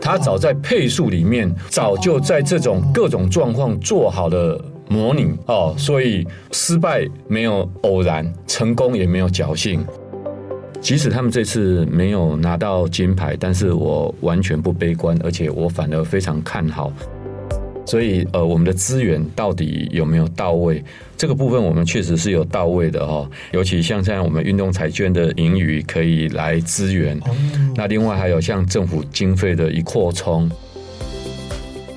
他早在配速里面，早就在这种各种状况做好了模拟哦，所以失败没有偶然，成功也没有侥幸。即使他们这次没有拿到金牌，但是我完全不悲观，而且我反而非常看好。所以，呃，我们的资源到底有没有到位？这个部分我们确实是有到位的哈。尤其像现在我们运动彩券的盈余可以来支援，那另外还有像政府经费的一扩充。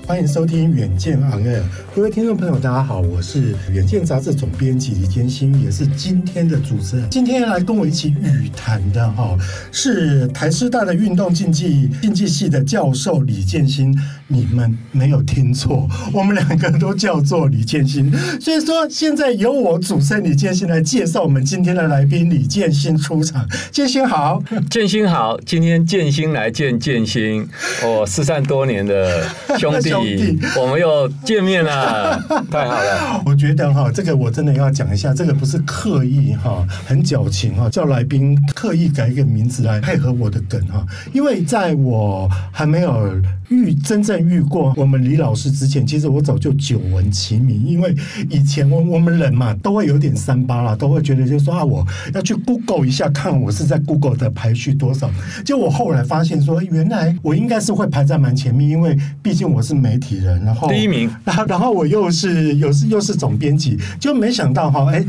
欢迎收听《远见 On Air》，各位听众朋友，大家好，我是《远见》杂志总编辑李建新，也是今天的主持人。今天来跟我一起语谈的哈，是台师大的运动竞技竞技系的教授李建兴。你们没有听错，我们两个都叫做李建新。所以说，现在由我主持人李建新来介绍我们今天的来宾李建新出场。建新好，建新好，今天建新来见建新，我失散多年的兄弟。兄弟，我们又见面了，太好了！我觉得哈，这个我真的要讲一下，这个不是刻意哈，很矫情哈，叫来宾刻意改一个名字来配合我的梗哈，因为在我还没有遇真正遇过我们李老师之前，其实我早就久闻其名，因为以前我我们人嘛都会有点三八啦，都会觉得就是说啊，我要去 Google 一下，看我是在 Google 的排序多少。就我后来发现说，原来我应该是会排在蛮前面，因为毕竟我是。媒体人，然后第一名，然 后然后我又是又是又是总编辑，就没想到哈，哎，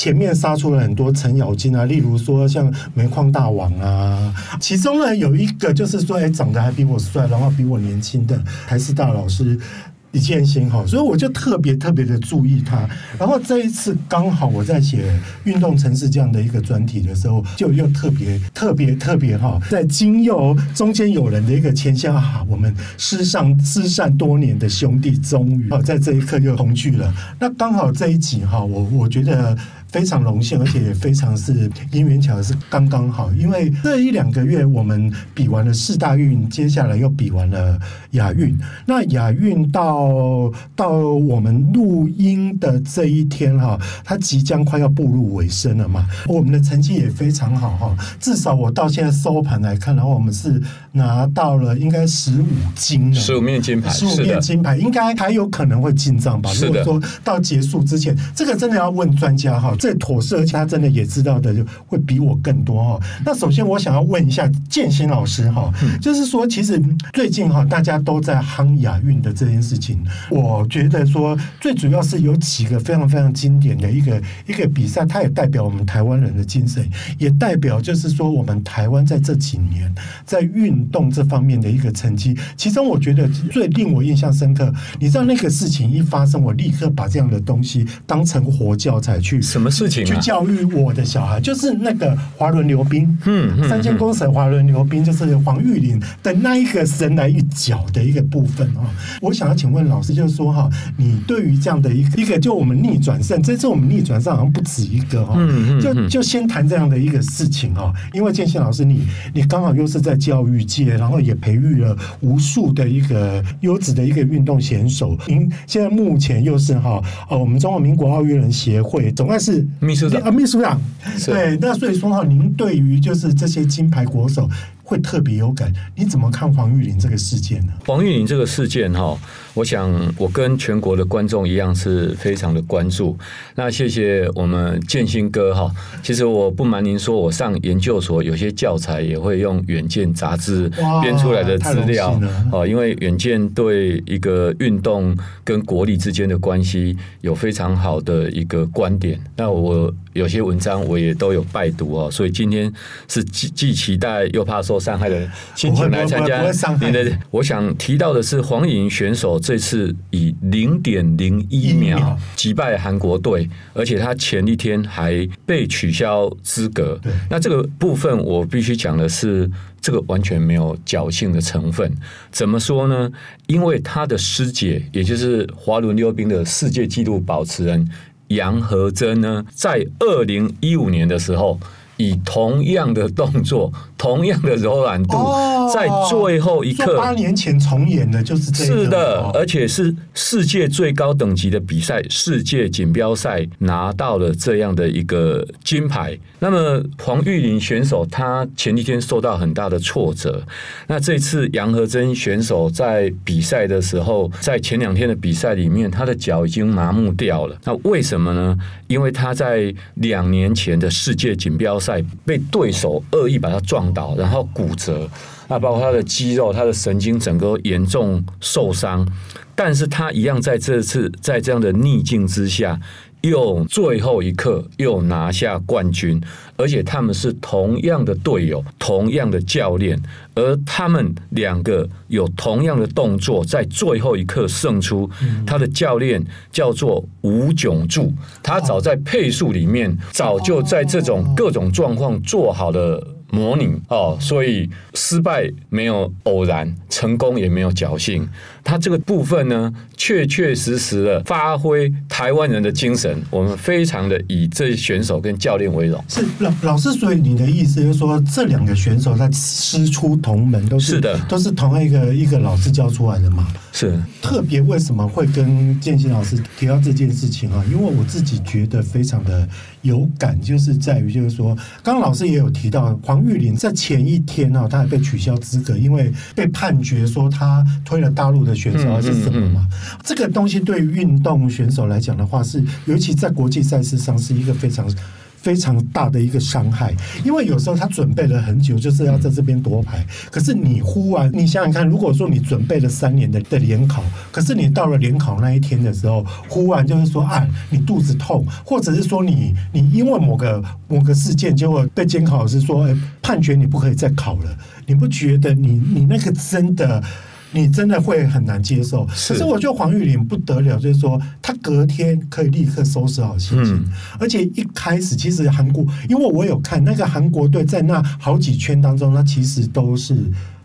前面杀出了很多程咬金啊，例如说像煤矿大王啊，其中呢有一个就是说，哎，长得还比我帅，然后比我年轻的台师大老师。李建新哈，所以我就特别特别的注意他。然后这一次刚好我在写运动城市这样的一个专题的时候，就又特别特别特别哈，在经由中间有人的一个牵线哈，我们失散失散多年的兄弟终于在这一刻又同聚了。那刚好这一集哈，我我觉得。非常荣幸，而且也非常是因缘巧合，是刚刚好。因为这一两个月我们比完了四大运，接下来又比完了亚运。那亚运到到我们录音的这一天哈，它即将快要步入尾声了嘛。我们的成绩也非常好哈，至少我到现在收盘来看，然后我们是拿到了应该十五金，十五面金牌，十五面金牌，应该还有可能会进账吧。如果说到结束之前，这个真的要问专家哈。最妥适，而且他真的也知道的，就会比我更多哈。那首先我想要问一下建新老师哈，就是说，其实最近哈，大家都在夯亚运的这件事情，我觉得说最主要是有几个非常非常经典的一个一个比赛，它也代表我们台湾人的精神，也代表就是说我们台湾在这几年在运动这方面的一个成绩。其中我觉得最令我印象深刻，你知道那个事情一发生，我立刻把这样的东西当成活教材去什么？事情、啊、去教育我的小孩，就是那个滑轮溜冰，嗯，嗯，三千公尺滑轮溜冰，就是黄玉玲的那一个神来一脚的一个部分哦。我想要请问老师，就是说哈，你对于这样的一个一个，就我们逆转胜，这次我们逆转胜好像不止一个哈，嗯嗯，就就先谈这样的一个事情哈。因为建新老师你，你你刚好又是在教育界，然后也培育了无数的一个优质的一个运动选手。您现在目前又是哈，呃，我们中华民国奥运人协会总干事。秘书长。啊，秘书长，对，那所以说哈，您对于就是这些金牌国手会特别有感，你怎么看黄玉玲这个事件呢？黄玉玲这个事件哈，我想我跟全国的观众一样是非常的关注。那谢谢我们建新哥哈，其实我不瞒您说，我上研究所有些教材也会用《远见》杂志编出来的资料哦，因为《远见》对一个运动跟国力之间的关系有非常好的一个观点。那我有些文章我也都有拜读哦，所以今天是既既期待又怕受伤害的心情来参加您的。我想提到的是黄颖选手这次以零点零一秒击败韩国队，而且他前一天还被取消资格。那这个部分我必须讲的是，这个完全没有侥幸的成分。怎么说呢？因为他的师姐，也就是滑轮溜冰的世界纪录保持人杨和珍呢，在二零一五年的时候。以同样的动作同样的柔软度，哦、在最后一刻，八年前重演的就是这个。是的，而且是世界最高等级的比赛——世界锦标赛拿到了这样的一个金牌。那么黄玉玲选手，她前几天受到很大的挫折。那这次杨和珍选手在比赛的时候，在前两天的比赛里面，她的脚已经麻木掉了。那为什么呢？因为她在两年前的世界锦标赛被对手恶意把她撞倒，然后骨折。那包括他的肌肉、他的神经，整个严重受伤。但是他一样在这次在这样的逆境之下。又最后一刻又拿下冠军，而且他们是同样的队友，同样的教练，而他们两个有同样的动作，在最后一刻胜出。他的教练叫做吴炯柱，他早在配速里面早就在这种各种状况做好了模拟哦，所以失败没有偶然，成功也没有侥幸。他这个部分呢，确确实实的发挥台湾人的精神，我们非常的以这些选手跟教练为荣。是老老师，所以你的意思就是说，这两个选手在师出同门，都是，是的，都是同一个一个老师教出来的嘛？是。特别为什么会跟建新老师提到这件事情啊？因为我自己觉得非常的有感，就是在于就是说，刚刚老师也有提到黄玉玲在前一天啊，他还被取消资格，因为被判决说他推了大陆的。选手还是什么嘛？这个东西对于运动选手来讲的话，是尤其在国际赛事上是一个非常非常大的一个伤害。因为有时候他准备了很久，就是要在这边夺牌。可是你忽然，你想想看，如果说你准备了三年的的联考，可是你到了联考那一天的时候，忽然就是说，啊，你肚子痛，或者是说你你因为某个某个事件，结果被监考老师说，哎，判决你不可以再考了。你不觉得你你那个真的？你真的会很难接受，可是我觉得黄玉玲不得了，就是说她隔天可以立刻收拾好心情，而且一开始其实韩国，因为我有看那个韩国队在那好几圈当中，他其实都是。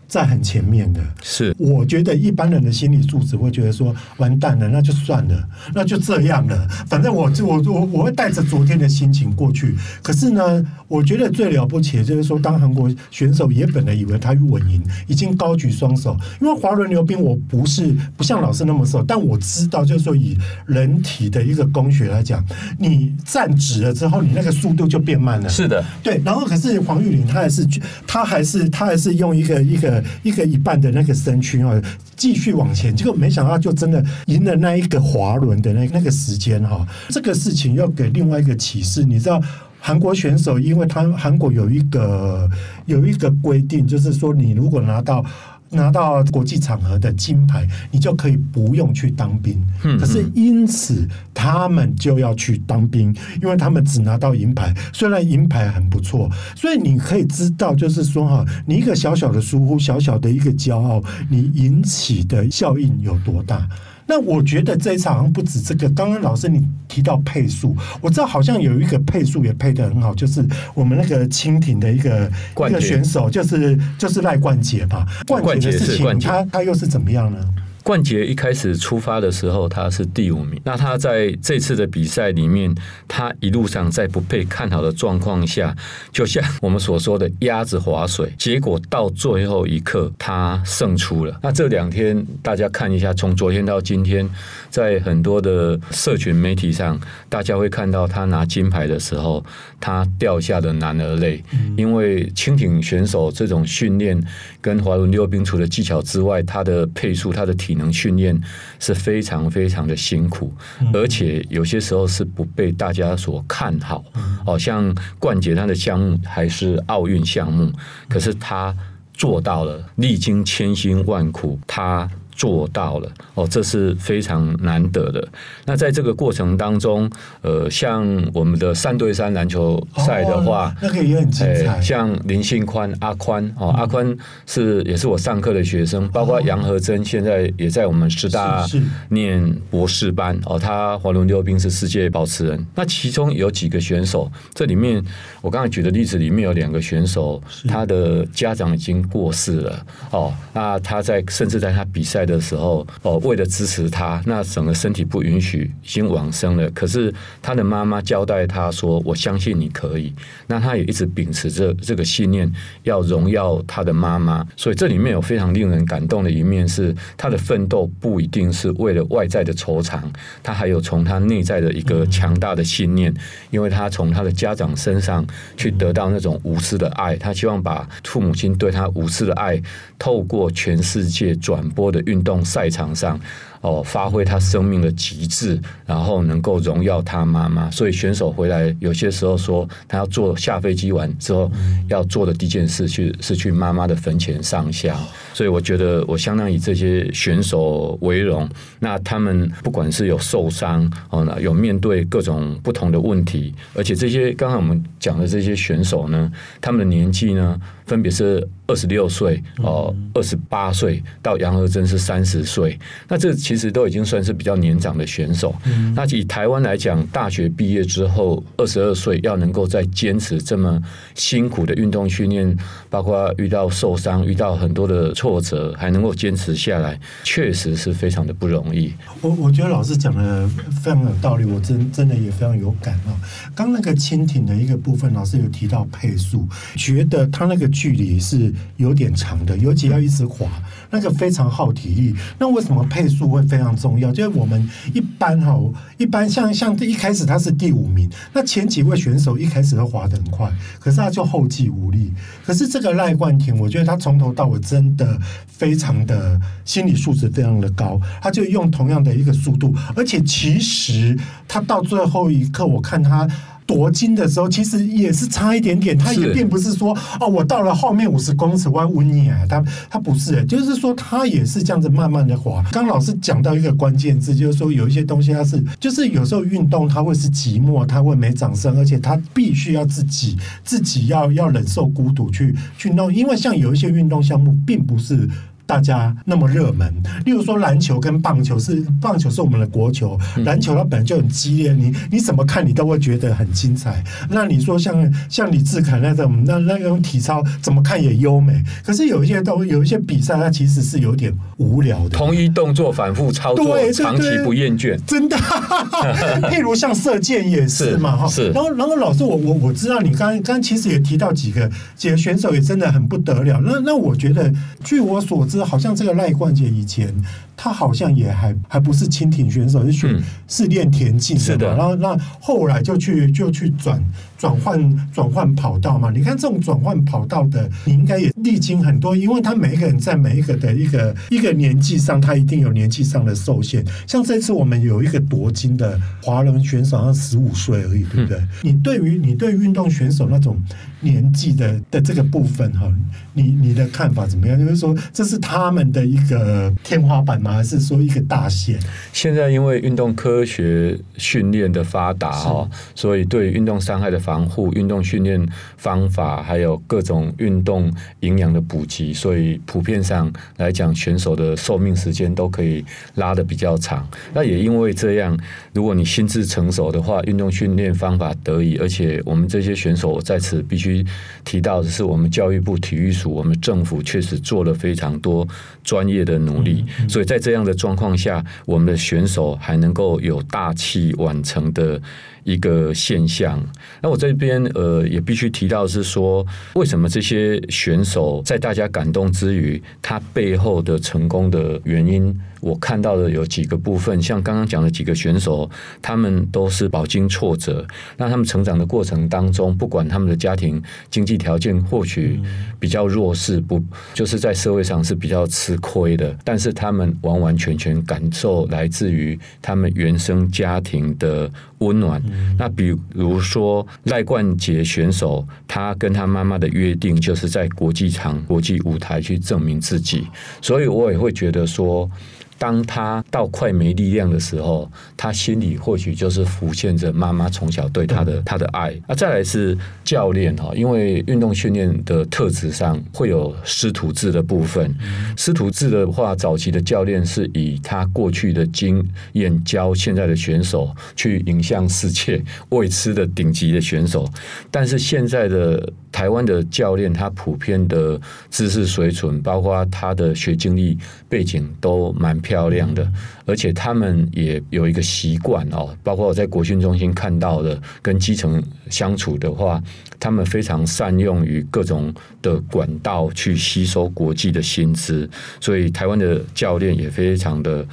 在很前面的，是我觉得一般人的心理素质会觉得说完蛋了，那就算了，那就这样了，反正我我我我会带着昨天的心情过去。可是呢，我觉得最了不起的就是说，当韩国选手也本来以为他稳赢，已经高举双手，因为滑轮溜冰我不是不像老师那么瘦，但我知道就是说以人体的一个工学来讲，你站直了之后，你那个速度就变慢了。是的，对。然后可是黄玉玲她还是她还是她还是用一个一个。一个一半的那个身躯啊，继续往前，结果没想到就真的赢了那一个滑轮的那那个时间哈。这个事情要给另外一个启示，你知道韩国选手，因为他韩国有一个有一个规定，就是说你如果拿到。拿到国际场合的金牌，你就可以不用去当兵。可是因此他们就要去当兵，因为他们只拿到银牌，虽然银牌很不错。所以你可以知道，就是说哈，你一个小小的疏忽，小小的一个骄傲，你引起的效应有多大？那我觉得这一场好像不止这个。刚刚老师你提到配速，我知道好像有一个配速也配的很好，就是我们那个蜻蜓的一个一个选手，就是就是赖冠杰吧。冠杰的事情，他他又是怎么样呢？冠杰一开始出发的时候，他是第五名。那他在这次的比赛里面，他一路上在不被看好的状况下，就像我们所说的鸭子划水，结果到最后一刻他胜出了。那这两天大家看一下，从昨天到今天，在很多的社群媒体上，大家会看到他拿金牌的时候，他掉下的男儿泪，因为轻艇选手这种训练跟滑轮溜冰除了技巧之外，他的配速，他的体。能训练是非常非常的辛苦，而且有些时候是不被大家所看好。哦，像冠杰他的项目还是奥运项目，可是他做到了，历经千辛万苦，他。做到了哦，这是非常难得的。那在这个过程当中，呃，像我们的三对三篮球赛的话，哦、那个也很精彩。呃、像林信宽阿宽哦，阿宽是也是我上课的学生，包括杨和珍现在也在我们师大念博士班哦。他滑轮溜冰是世界保持人。那其中有几个选手，这里面我刚才举的例子里面有两个选手，他的家长已经过世了哦。那他在甚至在他比赛。的时候，哦，为了支持他，那整个身体不允许，已经往生了。可是他的妈妈交代他说：“我相信你可以。”那他也一直秉持着这个信念，要荣耀他的妈妈。所以这里面有非常令人感动的一面，是他的奋斗不一定是为了外在的酬偿，他还有从他内在的一个强大的信念，因为他从他的家长身上去得到那种无私的爱，他希望把父母亲对他无私的爱透过全世界转播的运运动赛场上。哦，发挥他生命的极致，然后能够荣耀他妈妈。所以选手回来有些时候说，他要坐下飞机完之后要做的第一件事去是去妈妈的坟前上香。所以我觉得我相当以这些选手为荣。那他们不管是有受伤哦，有面对各种不同的问题，而且这些刚才我们讲的这些选手呢，他们的年纪呢，分别是二十六岁哦，二十八岁到杨和珍是三十岁。那这其实其实都已经算是比较年长的选手。那以台湾来讲，大学毕业之后二十二岁要能够再坚持这么辛苦的运动训练，包括遇到受伤、遇到很多的挫折，还能够坚持下来，确实是非常的不容易。我我觉得老师讲的非常有道理，我真真的也非常有感啊。刚那个轻艇的一个部分，老师有提到配速，觉得他那个。距离是有点长的，尤其要一直滑，那个非常耗体力。那为什么配速会非常重要？就是我们一般哈，一般像像一开始他是第五名，那前几位选手一开始都滑得很快，可是他就后继无力。可是这个赖冠廷，我觉得他从头到尾真的非常的心理素质非常的高，他就用同样的一个速度，而且其实他到最后一刻，我看他。夺金的时候，其实也是差一点点，他也并不是说哦，我到了后面五十公尺，我要稳你啊，他他不是，就是说他也是这样子慢慢的滑。刚老师讲到一个关键字，就是说有一些东西它是，就是有时候运动它会是寂寞，它会没掌声，而且他必须要自己自己要要忍受孤独去去弄，因为像有一些运动项目并不是。大家那么热门，例如说篮球跟棒球是，棒球是我们的国球，篮球它本来就很激烈，你你怎么看你都会觉得很精彩。那你说像像李志凯那种那那种体操怎么看也优美，可是有一些都有一些比赛它其实是有点无聊的，同一动作反复操作，对对对，长期不厌倦，真的。譬如像射箭也是嘛哈，然后然后老师我我我知道你刚刚其实也提到几个几个选手也真的很不得了，那那我觉得据我所知。好像这个赖冠杰以前，他好像也还还不是轻艇选手，是学是练田径的，是的。然后那后来就去就去转转换转换跑道嘛。你看这种转换跑道的，你应该也历经很多，因为他每一个人在每一个的一个一个年纪上，他一定有年纪上的受限。像这次我们有一个夺金的华人选手，他十五岁而已，对不对？嗯、你对于你对运动选手那种年纪的的这个部分哈，你你的看法怎么样？就是说这是他们的一个天花板。还是说一个大线？现在因为运动科学训练的发达哈，所以对运动伤害的防护、运动训练方法，还有各种运动营养的补给，所以普遍上来讲，选手的寿命时间都可以拉的比较长。那也因为这样，如果你心智成熟的话，运动训练方法得以，而且我们这些选手在此必须提到的是，我们教育部体育署，我们政府确实做了非常多专业的努力，所以在。在这样的状况下，我们的选手还能够有大器晚成的一个现象。那我这边呃也必须提到是说，为什么这些选手在大家感动之余，他背后的成功的原因？我看到的有几个部分，像刚刚讲的几个选手，他们都是饱经挫折。那他们成长的过程当中，不管他们的家庭经济条件或许比较弱势，不就是在社会上是比较吃亏的，但是他们完完全全感受来自于他们原生家庭的温暖。那比如说赖冠杰选手，他跟他妈妈的约定就是在国际场、国际舞台去证明自己，所以我也会觉得说。当他到快没力量的时候，他心里或许就是浮现着妈妈从小对他的他的爱。啊，再来是教练哈，因为运动训练的特质上会有师徒制的部分。师徒制的话，早期的教练是以他过去的经验教现在的选手去影响世界，未知的顶级的选手。但是现在的台湾的教练他普遍的知识水准，包括他的学经历背景都蛮漂亮的，而且他们也有一个习惯哦，包括我在国训中心看到的，跟基层相处的话，他们非常善用于各种的管道去吸收国际的薪资，所以台湾的教练也非常的。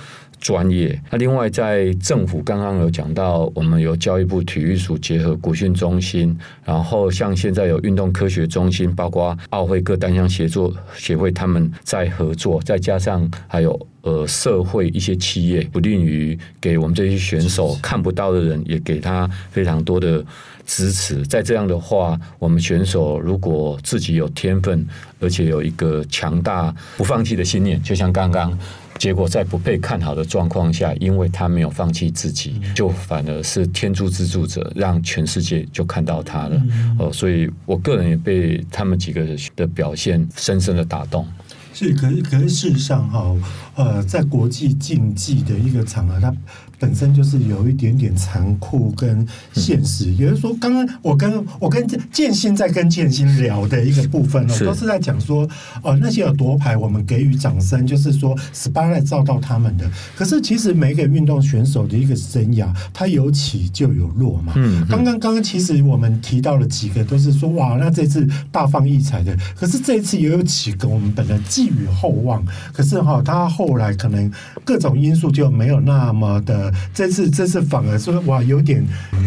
专业。那另外，在政府刚刚有讲到，我们有教育部体育署结合国训中心，然后像现在有运动科学中心，包括奥会各单项协作协会他们在合作，再加上还有呃社会一些企业，不吝于给我们这些选手看不到的人，也给他非常多的支持。在这样的话，我们选手如果自己有天分，而且有一个强大不放弃的信念，就像刚刚。结果在不被看好的状况下，因为他没有放弃自己，就反而是天助自助者，让全世界就看到他了。哦，所以我个人也被他们几个的表现深深的打动。是，可是可是事实上哈，呃，在国际竞技的一个场合，它本身就是有一点点残酷跟现实。也就是说，刚刚我跟我跟建新在跟建新聊的一个部分哦，都是在讲说，呃，那些有夺牌，我们给予掌声，就是说 spotlight 照到他们的。可是其实每一个运动选手的一个生涯，他有起就有落嘛。嗯，刚刚刚刚其实我们提到了几个，都是说哇，那这次大放异彩的。可是这一次也有几个我们本来寄予厚望，可是哈，他后来可能各种因素就没有那么的。这次这次反而说哇，有点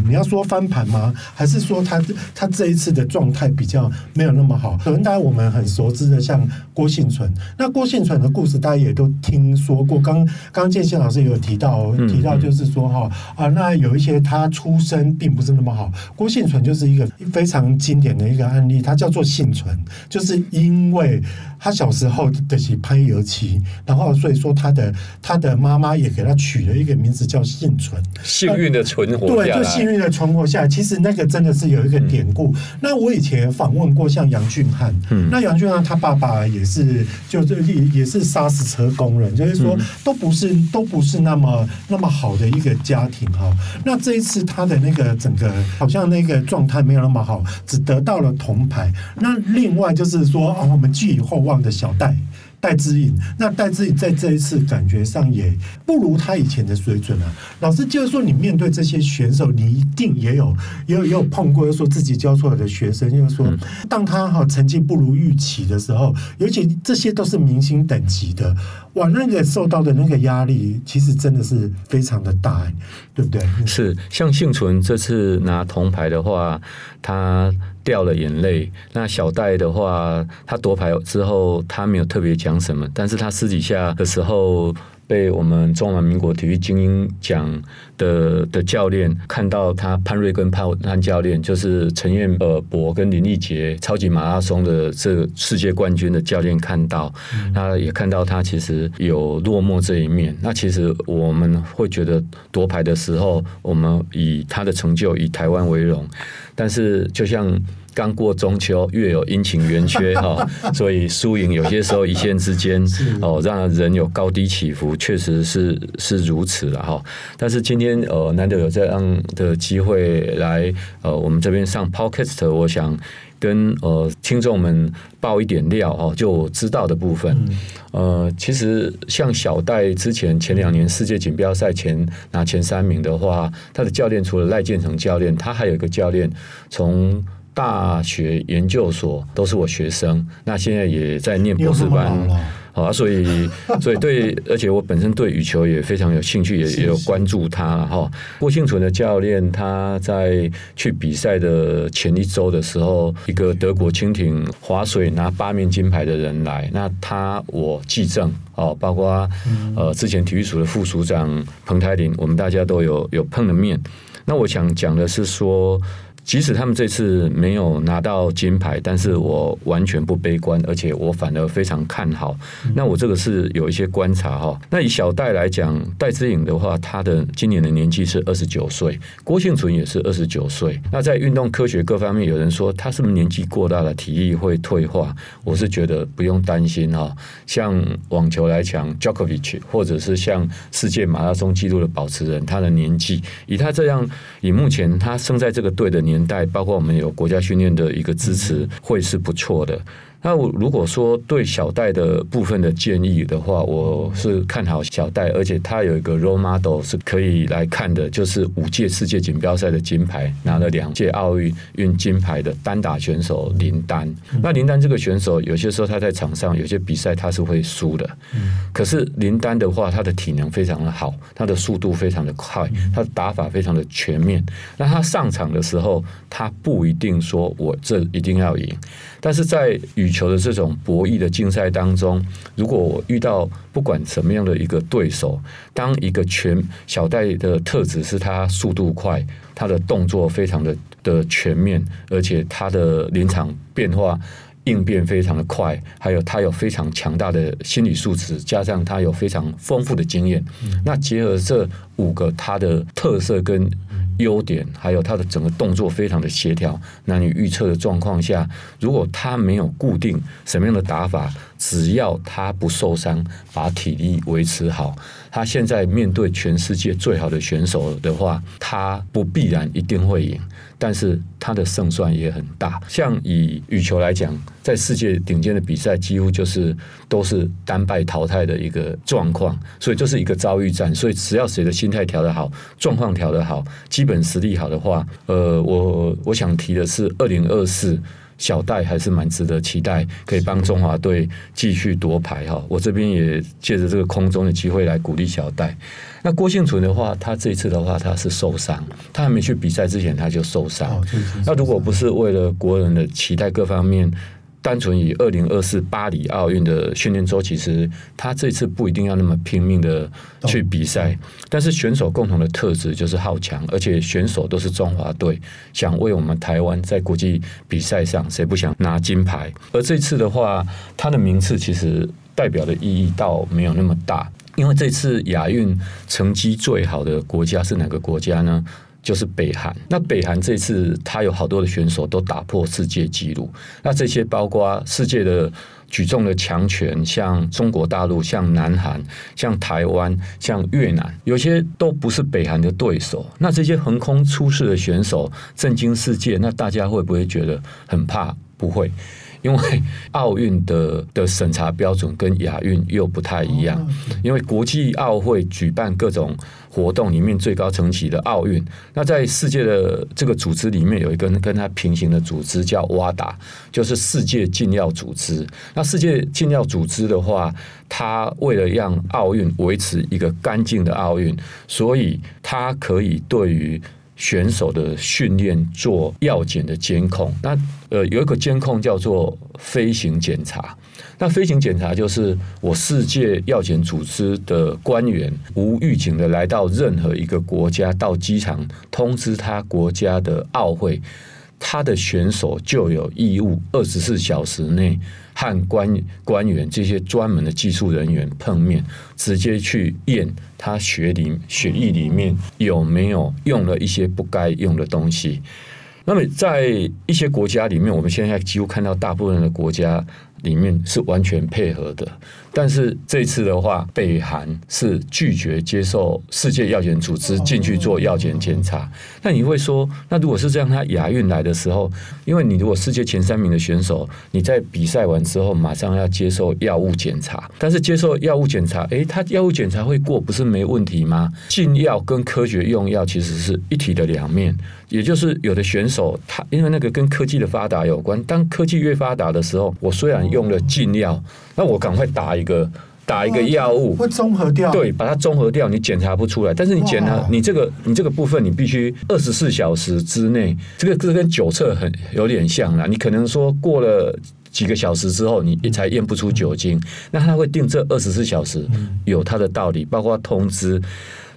你要说翻盘吗？还是说他他这一次的状态比较没有那么好？可能大家我们很熟知的像郭婞淳，那郭婞淳的故事大家也都听说过。刚刚刚建新老师也有提到提到，就是说哈啊，那有一些他出身并不是那么好。郭婞淳就是一个非常经典的一个案例，他叫做幸存，就是因为他小时候的是拍油漆，然后所以说他的他的妈妈也给他取了一个名字叫。幸存，幸运的存活，对，就幸运的存活下来。其实那个真的是有一个典故。嗯、那我以前访问过像杨俊翰，嗯，那杨俊翰他爸爸也是，就是也也是砂石车工人，就是说都不是都不是那么那么好的一个家庭哈。那这一次他的那个整个好像那个状态没有那么好，只得到了铜牌。那另外就是说啊，我们寄予厚望的小戴。戴资颖，那戴资颖在这一次感觉上也不如他以前的水准啊。老师就是说，你面对这些选手，你一定也有也有也有碰过，说自己教出来的学生，就是说，当他哈成绩不如预期的时候，尤其这些都是明星等级的，哇，那个受到的那个压力，其实真的是非常的大，对不对？是，像幸存这次拿铜牌的话，他。掉了眼泪。那小戴的话，他夺牌之后，他没有特别讲什么，但是他私底下的时候，被我们中华民国体育精英奖的的教练看到，他潘瑞跟潘潘教练，就是陈彦呃博跟林立杰超级马拉松的这个世界冠军的教练看到，他也看到他其实有落寞这一面。那其实我们会觉得夺牌的时候，我们以他的成就以台湾为荣。但是，就像刚过中秋，月有阴晴圆缺 哈，所以输赢有些时候一线之间哦，让人有高低起伏，确实是是如此了哈。但是今天呃，难得有这样的机会来呃，我们这边上 Podcast，我想跟呃听众们爆一点料哦，就我知道的部分。呃，其实像小戴之前前两年世界锦标赛前拿前三名的话，他的教练除了赖建成教练，他还有一个教练从大学研究所都是我学生，那现在也在念博士班。啊，所以，所以对，而且我本身对羽球也非常有兴趣，也也有关注他哈。郭婞淳的教练，他在去比赛的前一周的时候，一个德国蜻蜓划水拿八面金牌的人来，那他我记证哦，包括呃之前体育署的副署长彭台林，我们大家都有有碰了面。那我想讲的是说。即使他们这次没有拿到金牌，但是我完全不悲观，而且我反而非常看好。那我这个是有一些观察哈。那以小戴来讲，戴资颖的话，他的今年的年纪是二十九岁，郭庆存也是二十九岁。那在运动科学各方面，有人说他是不是年纪过大了，体力会退化？我是觉得不用担心哈。像网球来讲，Djokovic 或者是像世界马拉松纪录的保持人，他的年纪以他这样，以目前他生在这个队的年。年代，包括我们有国家训练的一个支持，会是不错的。那我如果说对小戴的部分的建议的话，我是看好小戴，而且他有一个 role model 是可以来看的，就是五届世界锦标赛的金牌，拿了两届奥运运金牌的单打选手林丹。那林丹这个选手，有些时候他在场上有些比赛他是会输的，可是林丹的话，他的体能非常的好，他的速度非常的快，他的打法非常的全面。那他上场的时候，他不一定说我这一定要赢。但是在羽球的这种博弈的竞赛当中，如果我遇到不管什么样的一个对手，当一个全小戴的特质是他速度快，他的动作非常的的全面，而且他的临场变化应变非常的快，还有他有非常强大的心理素质，加上他有非常丰富的经验，那结合这五个他的特色跟。优点还有他的整个动作非常的协调。那你预测的状况下，如果他没有固定什么样的打法，只要他不受伤，把体力维持好，他现在面对全世界最好的选手的话，他不必然一定会赢。但是他的胜算也很大，像以羽球来讲，在世界顶尖的比赛，几乎就是都是单败淘汰的一个状况，所以这是一个遭遇战。所以只要谁的心态调得好，状况调得好，基本实力好的话，呃，我我想提的是二零二四。小戴还是蛮值得期待，可以帮中华队继续夺牌哈。我这边也借着这个空中的机会来鼓励小戴。那郭幸存的话，他这一次的话他是受伤，他还没去比赛之前他就受伤。那如果不是为了国人的期待各方面。单纯以二零二四巴黎奥运的训练周，其实他这次不一定要那么拼命的去比赛，但是选手共同的特质就是好强，而且选手都是中华队，想为我们台湾在国际比赛上，谁不想拿金牌？而这次的话，他的名次其实代表的意义倒没有那么大，因为这次亚运成绩最好的国家是哪个国家呢？就是北韩，那北韩这次他有好多的选手都打破世界纪录，那这些包括世界的举重的强权，像中国大陆、像南韩、像台湾、像越南，有些都不是北韩的对手。那这些横空出世的选手震惊世界，那大家会不会觉得很怕？不会。因为奥运的的审查标准跟亚运又不太一样，因为国际奥会举办各种活动里面最高层级的奥运，那在世界的这个组织里面有一个跟它平行的组织叫 WADA，就是世界禁药组织。那世界禁药组织的话，它为了让奥运维持一个干净的奥运，所以它可以对于选手的训练做药检的监控，那呃有一个监控叫做飞行检查。那飞行检查就是我世界药检组织的官员无预警的来到任何一个国家，到机场通知他国家的奥会，他的选手就有义务二十四小时内。和官官员这些专门的技术人员碰面，直接去验他血里血液里面有没有用了一些不该用的东西。那么在一些国家里面，我们现在几乎看到大部分的国家里面是完全配合的。但是这次的话，北韩是拒绝接受世界药检组织进去做药检检查。那你会说，那如果是这样，他亚运来的时候，因为你如果世界前三名的选手，你在比赛完之后马上要接受药物检查，但是接受药物检查，诶，他药物检查会过，不是没问题吗？禁药跟科学用药其实是一体的两面，也就是有的选手他因为那个跟科技的发达有关，当科技越发达的时候，我虽然用了禁药。那我赶快打一个打一个药物，会综合掉，对，把它综合掉，你检查不出来。但是你检查你这个你这个部分，你必须二十四小时之内，这个这跟酒测很有点像啦。你可能说过了几个小时之后，你才验不出酒精，那他会定这二十四小时有他的道理，包括通知。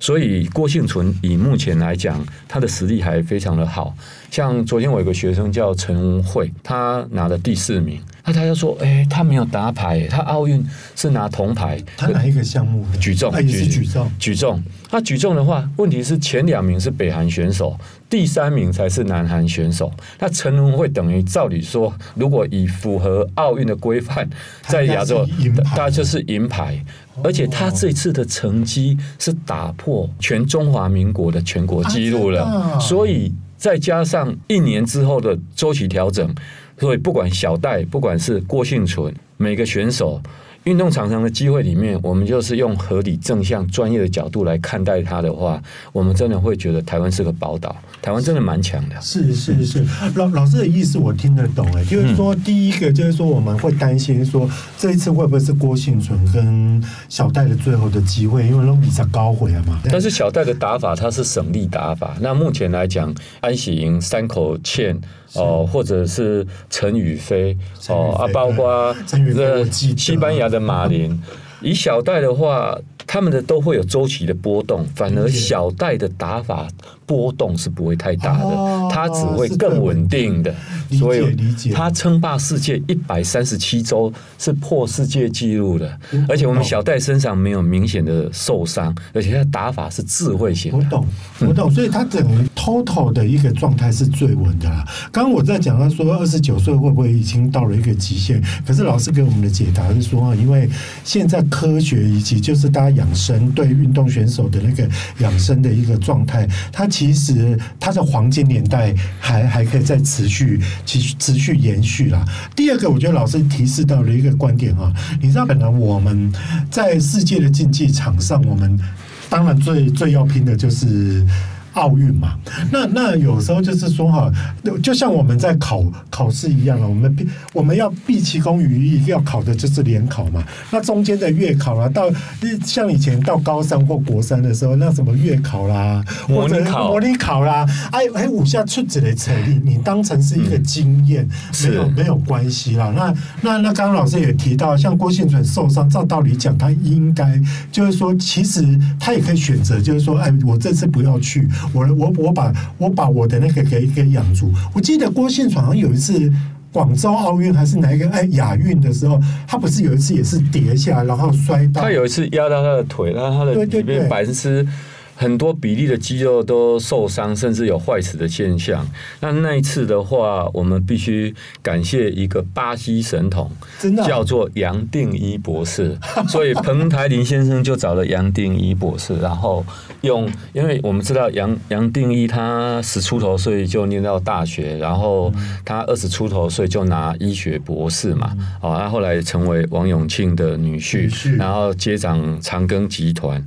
所以郭幸存以目前来讲，他的实力还非常的好。像昨天我有个学生叫陈文慧，他拿了第四名。那他就说：“哎、欸，他没有打牌，他奥运是拿铜牌。他哪一个项目？举重，也是举重。举重。他举重的话，问题是前两名是北韩选手，第三名才是南韩选手。那陈文会等于照理说，如果以符合奥运的规范，在亚洲，他就是银牌。而且他这次的成绩是打破全中华民国的全国纪录了，所以。”再加上一年之后的周期调整，所以不管小戴，不管是郭幸存，每个选手。运动场上的机会里面，我们就是用合理、正向、专业的角度来看待它的话，我们真的会觉得台湾是个宝岛。台湾真的蛮强的。是是是，老老师的意思我听得懂哎，就是说第一个就是说我们会担心说这一次会不会是郭幸存跟小戴的最后的机会，因为比赛高回了嘛。但是小戴的打法他是省力打法，那目前来讲，安喜莹、山口茜。哦，或者是陈宇飞哦啊，包括这西班牙的马林，以小戴的话，他们的都会有周期的波动，反而小戴的打法。波动是不会太大的，它只会更稳定的。所以他称霸世界一百三十七周是破世界纪录的，而且我们小戴身上没有明显的受伤，而且他打法是智慧型。我懂，我懂，所以他整个 Oto 的一个状态是最稳的啦。刚刚我在讲到说二十九岁会不会已经到了一个极限？可是老师给我们的解答是说，因为现在科学以及就是大家养生对运动选手的那个养生的一个状态，它。其实它的黄金年代还还可以再持续，持续持续延续啦。第二个，我觉得老师提示到了一个观点啊，你知道，本来我们在世界的竞技场上，我们当然最最要拼的就是。奥运嘛，那那有时候就是说哈，就像我们在考考试一样啊，我们必我们要毕其功于一，要考的就是联考嘛。那中间的月考啊，到像以前到高三或国三的时候，那什么月考啦，或者模拟考啦，哎哎，五下出子的成绩，你当成是一个经验，没有没有关系啦。那那那刚刚老师也提到，像郭婞淳受伤，照道理讲，他应该就是说，其实他也可以选择，就是说，哎，我这次不要去。我我我把我把我的那个给给养足。我记得郭信爽好像有一次广州奥运还是哪一个哎亚运的时候，他不是有一次也是跌下，然后摔到。他有一次压到他的腿，然后他的里面白丝。很多比例的肌肉都受伤，甚至有坏死的现象。那那一次的话，我们必须感谢一个巴西神童，叫做杨定一博士。所以彭台林先生就找了杨定一博士，然后用，因为我们知道杨杨定一他十出头岁就念到大学，然后他二十出头岁就拿医学博士嘛，哦，他后来成为王永庆的女婿，然后接掌长庚集团。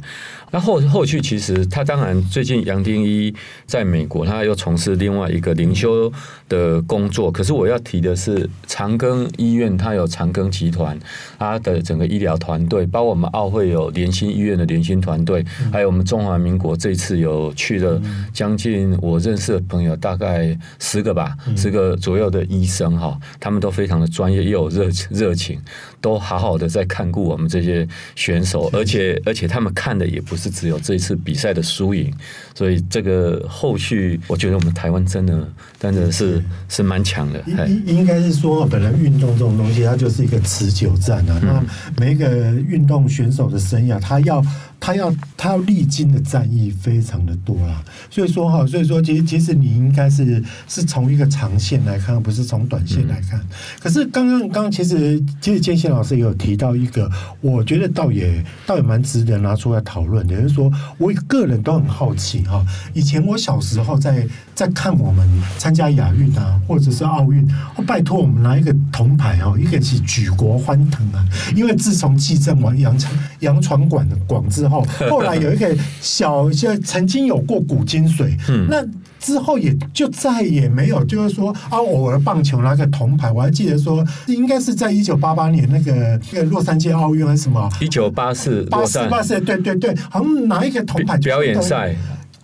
那后后续其实他当然最近杨定一在美国，他又从事另外一个灵修的工作。可是我要提的是长庚医院，它有长庚集团，它的整个医疗团队，包括我们奥会有联心医院的联心团队，还有我们中华民国这次有去了将近我认识的朋友大概十个吧，十个左右的医生哈，他们都非常的专业又有热热情，都好好的在看顾我们这些选手，而且而且他们看的也不是。是只有这一次比赛的输赢，所以这个后续，我觉得我们台湾真的真的是是蛮强的。应应该是说，本来运动这种东西，它就是一个持久战啊。那每一个运动选手的生涯，他要。他要他要历经的战役非常的多啦，所以说哈，所以说其实其实你应该是是从一个长线来看，不是从短线来看。可是刚刚刚刚其实其实建新老师也有提到一个，我觉得倒也倒也蛮值得拿出来讨论的，就是说我个人都很好奇哈，以前我小时候在在看我们参加亚运啊，或者是奥运，拜托我们拿一个铜牌哦，一个是举国欢腾啊，因为自从继政完杨传杨传广的广之后。后来有一个小，就曾经有过古今水，嗯，那之后也就再也没有，就是说啊，偶尔棒球拿个铜牌，我还记得说，应该是在一九八八年那个那个洛杉矶奥运还是什么？一九八四，八四八四，对对对，好像拿一个铜牌表演赛。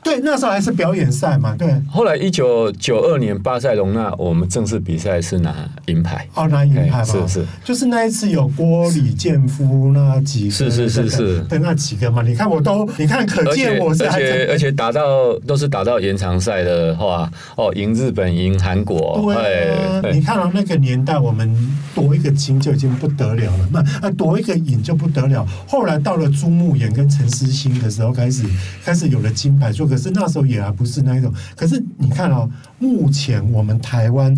对，那时候还是表演赛嘛。对，后来一九九二年巴塞隆纳，我们正式比赛是拿银牌。哦，拿银牌嘛，是是，就是那一次有郭李健夫那几个，是是是是，对那几个嘛。你看我都，你看可见我是而且而且打到都是打到延长赛的话，哦，赢日本，赢韩国。对啊，你看到那个年代，我们夺一个金就已经不得了了，那啊夺一个银就不得了。后来到了朱木炎跟陈思欣的时候，开始开始有了金牌，做个。可是那时候也还不是那一种。可是你看哦，目前我们台湾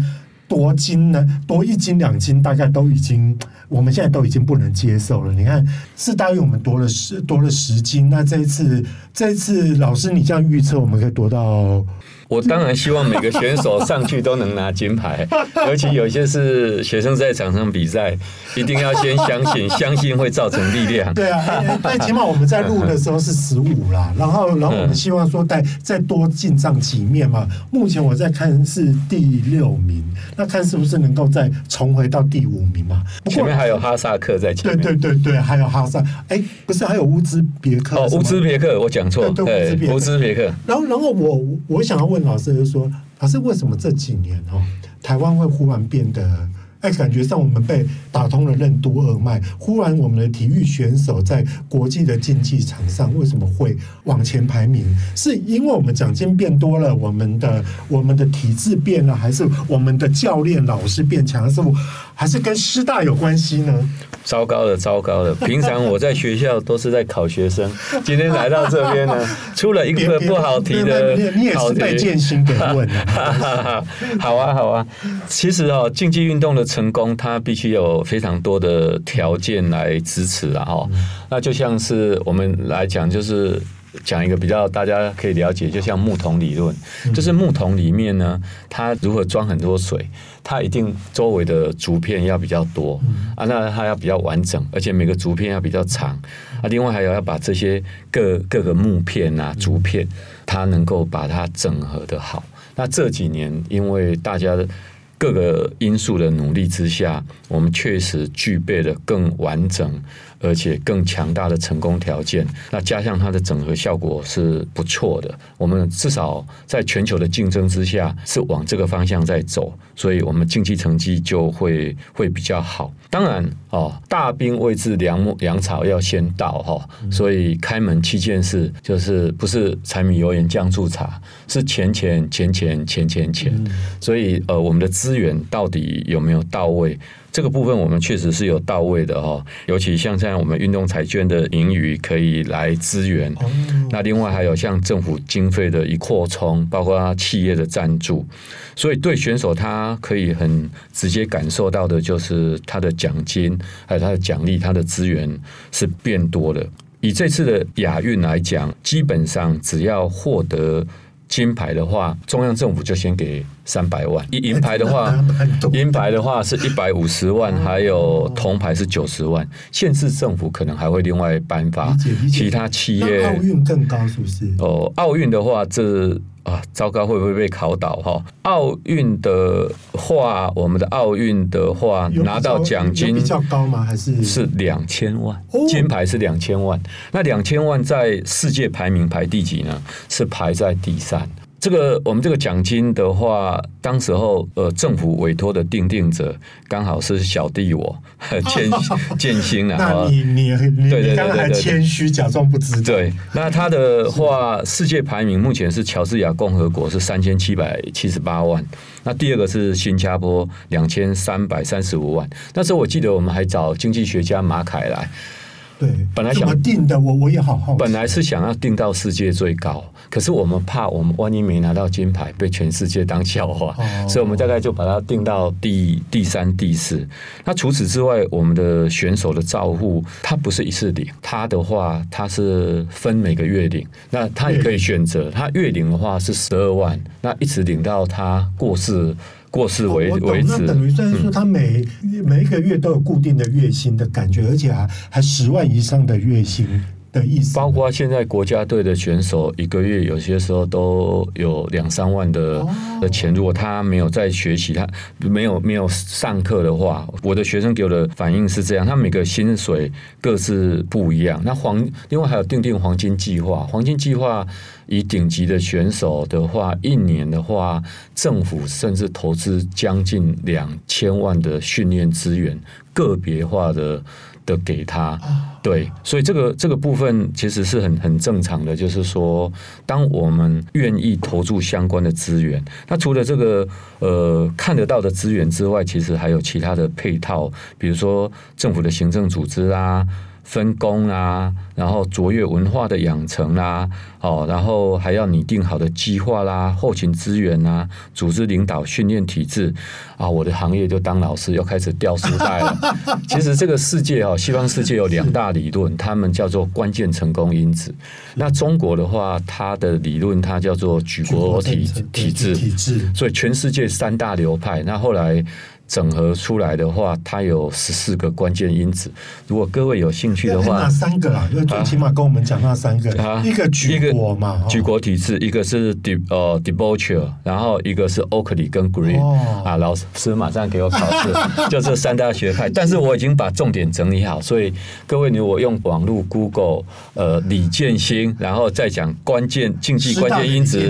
多金呢，多一斤两斤，大概都已经，我们现在都已经不能接受了。你看，是大约我们多了十多了十斤，那这一次这一次老师你这样预测，我们可以多到我当然希望每个选手上去都能拿金牌，尤其有些是学生在场上比赛，一定要先相信，相信会造成力量。对啊，但起码我们在录的时候是十五啦，然后然后我们希望说再再多进账几面嘛。目前我在看是第六名，那看是不是能够再重回到第五名嘛？前面还有哈萨克在前面，对对对对，还有哈萨，哎，不是还有乌兹别克？哦，乌兹别克，我讲错，对，乌兹别克。然后然后我我想要问老师就说，老师为什么这几年哦，台湾会忽然变得？哎，感觉上我们被打通了任督二脉。忽然，我们的体育选手在国际的竞技场上为什么会往前排名？是因为我们奖金变多了，我们的我们的体质变了，还是我们的教练老师变强？是不？还是跟师大有关系呢？糟糕了，糟糕了！平常我在学校都是在考学生，今天来到这边呢，出了一个不好题的你也是被建新给问了。好啊，好啊。其实哦，竞技运动的成功，它必须有非常多的条件来支持啊！哈、嗯，那就像是我们来讲，就是。讲一个比较大家可以了解，就像木桶理论，就是木桶里面呢，它如何装很多水，它一定周围的竹片要比较多啊，那它要比较完整，而且每个竹片要比较长啊，另外还有要把这些各各个木片啊、竹片，它能够把它整合得好。那这几年因为大家的各个因素的努力之下，我们确实具备了更完整。而且更强大的成功条件，那加上它的整合效果是不错的。我们至少在全球的竞争之下是往这个方向在走，所以我们竞技成绩就会会比较好。当然哦，大兵未至粮粮草要先到哈，所以开门七件事就是不是柴米油盐酱醋茶，是钱钱钱钱钱钱钱。所以呃，我们的资源到底有没有到位？这个部分我们确实是有到位的哈，尤其像现在我们运动彩券的盈余可以来支援，那另外还有像政府经费的一扩充，包括企业的赞助，所以对选手他可以很直接感受到的就是他的奖金还有他的奖励，他的资源是变多的。以这次的亚运来讲，基本上只要获得。金牌的话，中央政府就先给三百万；银牌的话，银牌的话是一百五十万，还有铜牌是九十万。县市政府可能还会另外颁发，其他企业。奥运更高是不是？哦，奥运的话这。啊，糟糕，会不会被考倒哈？奥运的话，我们的奥运的话，拿到奖金比较高吗？还是是两千万？金牌是两千万。那两千万在世界排名排第几呢？是排在第三。这个我们这个奖金的话，当时候呃政府委托的定定者刚好是小弟我 建 建新啊。那你你你你刚刚还谦虚，假装不知道。对，那他的话，世界排名目前是乔治亚共和国是三千七百七十八万，那第二个是新加坡两千三百三十五万。那时候我记得我们还找经济学家马凯来。对，本来想定的，我我也好好。本来是想要定到世界最高，可是我们怕我们万一没拿到金牌，被全世界当笑话，哦、所以我们大概就把它定到第第三、第四。那除此之外，我们的选手的照护，他不是一次领，他的话他是分每个月领，那他也可以选择，他月领的话是十二万，那一直领到他过世。过世为为止，那等于算是说他每、嗯、每一个月都有固定的月薪的感觉，而且还还十万以上的月薪。的意思，包括现在国家队的选手一个月有些时候都有两三万的的钱。如果他没有在学习，他没有没有上课的话，我的学生给我的反应是这样：他每个薪水各自不一样。那黄另外还有定定黄金计划，黄金计划以顶级的选手的话，一年的话，政府甚至投资将近两千万的训练资源，个别化的。的给他，对，所以这个这个部分其实是很很正常的，就是说，当我们愿意投注相关的资源，那除了这个呃看得到的资源之外，其实还有其他的配套，比如说政府的行政组织啊。分工啊，然后卓越文化的养成啦，哦，然后还要拟定好的计划啦，后勤资源啊，组织领导训练体制啊，我的行业就当老师，又开始掉书袋了。其实这个世界啊，西方世界有两大理论，他们叫做关键成功因子。那中国的话，它的理论它叫做举国体体制，体制。所以全世界三大流派，那后来。整合出来的话，它有十四个关键因子。如果各位有兴趣的话，那三个啊，就最起码跟我们讲那三个，啊、一个举国嘛，举国体制，一个是 de 呃 Debaucher 然后一个是 Oakley 跟 Green、哦。啊，老师马上给我考试，就这三大学派。但是我已经把重点整理好，所以各位如果用网络 Google 呃李建新，然后再讲关键经济关键因子，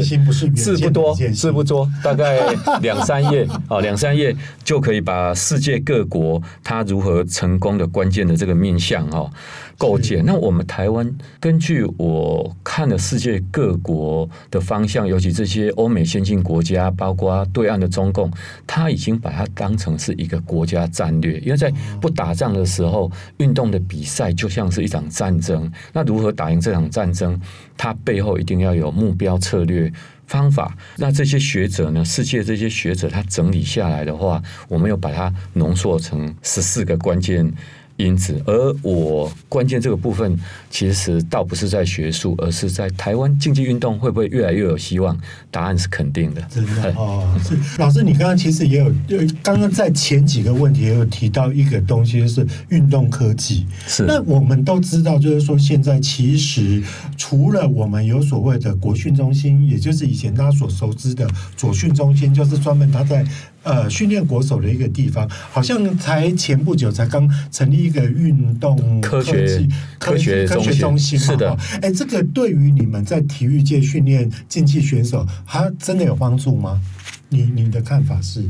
字不多，字不多，大概两三页啊，两三页就可以。可以把世界各国它如何成功的关键的这个面向哦构建。那我们台湾根据我看了世界各国的方向，尤其这些欧美先进国家，包括对岸的中共，他已经把它当成是一个国家战略。因为在不打仗的时候，运动的比赛就像是一场战争。那如何打赢这场战争？它背后一定要有目标策略。方法，那这些学者呢？世界这些学者他整理下来的话，我们要把它浓缩成十四个关键。因此，而我关键这个部分，其实倒不是在学术，而是在台湾竞技运动会不会越来越有希望？答案是肯定的。真的哦，是老师，你刚刚其实也有，刚刚在前几个问题也有提到一个东西，就是运动科技。是。那我们都知道，就是说现在其实除了我们有所谓的国训中心，也就是以前大家所熟知的左训中心，就是专门他在。呃，训练国手的一个地方，好像才前不久才刚成立一个运动科学科学科学中心嘛。是的，哎，这个对于你们在体育界训练竞技选手，它真的有帮助吗？你你的看法是？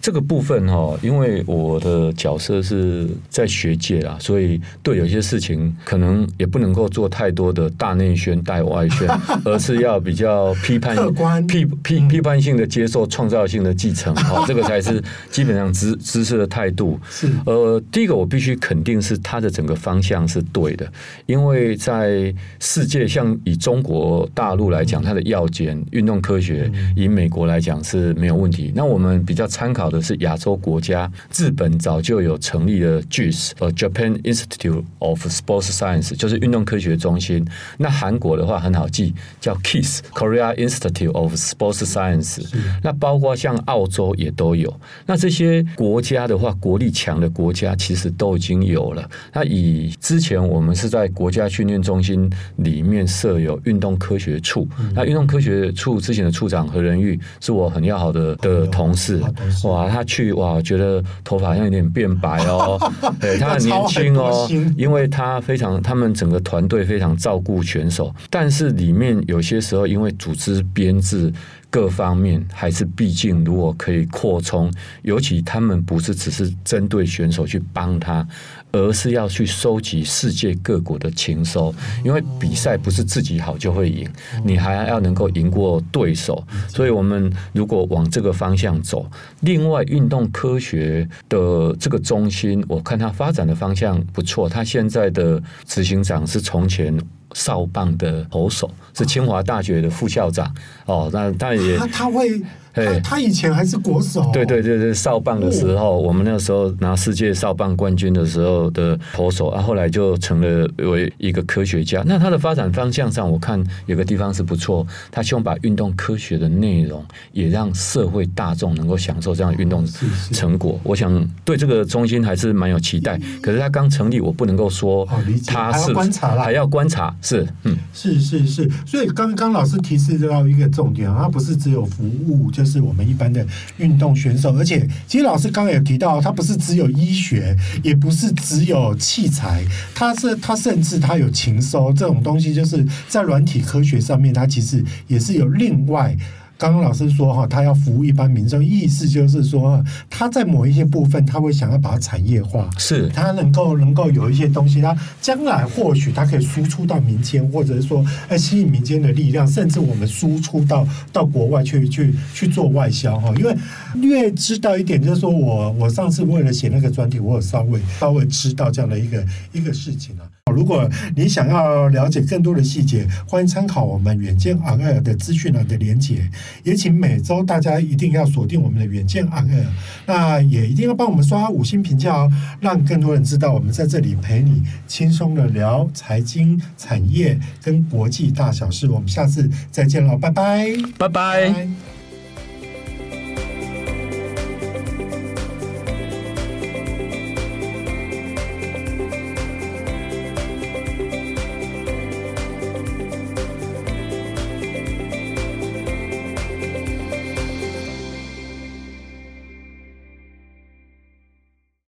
这个部分哈，因为我的角色是在学界啊，所以对有些事情可能也不能够做太多的大内宣、大外宣，而是要比较批判、批批批判性的接受创造性的继承哈，这个才是基本上知知识的态度。是呃，第一个我必须肯定是它的整个方向是对的，因为在世界像以中国大陆来讲，它的药检运动科学，以美国来讲是没有问题。那我们比较参考的是亚洲国家，日本早就有成立的 JIS，呃，Japan Institute of Sports Science，就是运动科学中心。那韩国的话很好记，叫 KIS，Korea Institute of Sports Science。那包括像澳洲也都有。那这些国家的话，国力强的国家其实都已经有了。那以之前我们是在国家训练中心里面设有运动科学处。那运动科学处之前的处长何仁玉是我很要好的的同事。哇，他去哇，觉得头发好像有点变白哦。对，他很年轻哦，因为他非常，他们整个团队非常照顾选手，但是里面有些时候因为组织编制。各方面还是毕竟，如果可以扩充，尤其他们不是只是针对选手去帮他，而是要去收集世界各国的情收。因为比赛不是自己好就会赢，你还要能够赢过对手。所以，我们如果往这个方向走，另外运动科学的这个中心，我看它发展的方向不错。它现在的执行长是从前。少棒的投手是清华大学的副校长哦，那他也他他会。他他以前还是国手，对对对对，少棒的时候，我们那时候拿世界少棒冠军的时候的投手啊，后来就成了为一个科学家。那他的发展方向上，我看有个地方是不错，他希望把运动科学的内容也让社会大众能够享受这样的运动成果。我想对这个中心还是蛮有期待。可是他刚成立，我不能够说他是观察了，还要观察，是嗯，是是是。所以刚刚老师提示到一个重点啊，他不是只有服务就。是我们一般的运动选手，而且其实老师刚刚有提到，他不是只有医学，也不是只有器材，他是他甚至他有情收这种东西，就是在软体科学上面，他其实也是有另外。刚刚老师说哈，他要服务一般民众，意思就是说，他在某一些部分，他会想要把它产业化，是他能够能够有一些东西，他将来或许他可以输出到民间，或者是说，哎，吸引民间的力量，甚至我们输出到到国外去去去做外销哈。因为略知道一点，就是说我我上次为了写那个专题，我有稍微稍微知道这样的一个一个事情啊。如果你想要了解更多的细节，欢迎参考我们远见 on air 的资讯栏的连结。也请每周大家一定要锁定我们的远见 on air，那也一定要帮我们刷五星评价哦，让更多人知道我们在这里陪你轻松的聊财经、产业跟国际大小事。我们下次再见了，拜拜，拜拜。